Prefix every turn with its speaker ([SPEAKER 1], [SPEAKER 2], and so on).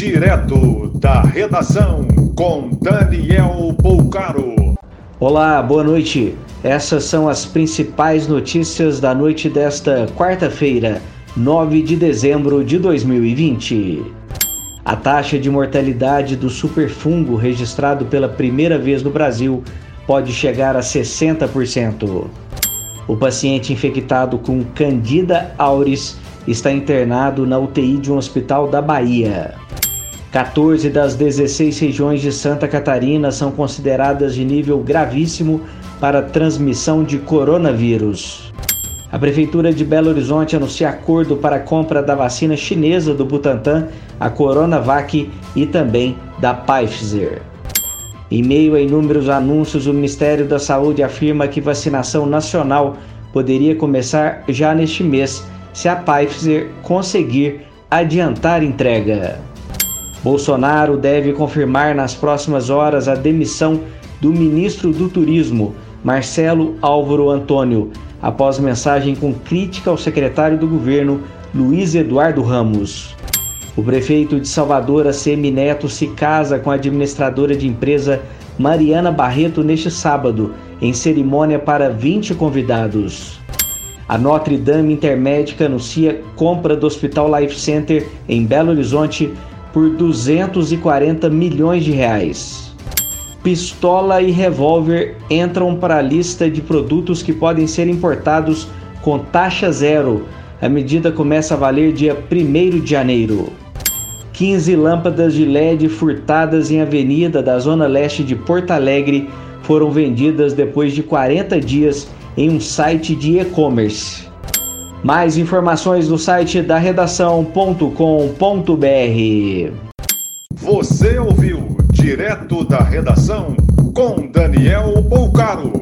[SPEAKER 1] Direto da redação com Daniel Poucaro.
[SPEAKER 2] Olá, boa noite. Essas são as principais notícias da noite desta quarta-feira, 9 de dezembro de 2020. A taxa de mortalidade do superfungo registrado pela primeira vez no Brasil pode chegar a 60%. O paciente infectado com Candida auris está internado na UTI de um hospital da Bahia. 14 das 16 regiões de Santa Catarina são consideradas de nível gravíssimo para transmissão de coronavírus. A Prefeitura de Belo Horizonte anuncia acordo para a compra da vacina chinesa do Butantan, a Coronavac e também da Pfizer. Em meio a inúmeros anúncios, o Ministério da Saúde afirma que vacinação nacional poderia começar já neste mês se a Pfizer conseguir adiantar entrega. Bolsonaro deve confirmar nas próximas horas a demissão do ministro do Turismo, Marcelo Álvaro Antônio, após mensagem com crítica ao secretário do governo, Luiz Eduardo Ramos. O prefeito de Salvador, ACM Neto, se casa com a administradora de empresa Mariana Barreto neste sábado, em cerimônia para 20 convidados. A Notre Dame Intermédica anuncia compra do Hospital Life Center em Belo Horizonte por 240 milhões de reais. Pistola e revólver entram para a lista de produtos que podem ser importados com taxa zero. A medida começa a valer dia 1 de janeiro. 15 lâmpadas de LED furtadas em avenida da zona leste de Porto Alegre foram vendidas depois de 40 dias em um site de e-commerce. Mais informações no site da redação.com.br.
[SPEAKER 1] Você ouviu direto da redação com Daniel Bolcaro.